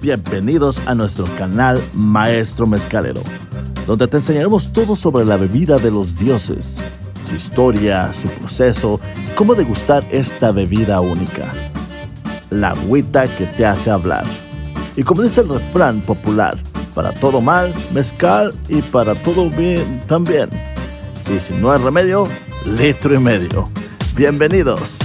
Bienvenidos a nuestro canal Maestro Mezcalero, donde te enseñaremos todo sobre la bebida de los dioses, su historia, su proceso y cómo degustar esta bebida única. La agüita que te hace hablar. Y como dice el refrán popular, para todo mal, mezcal y para todo bien también. Y si no hay remedio, litro y medio. Bienvenidos.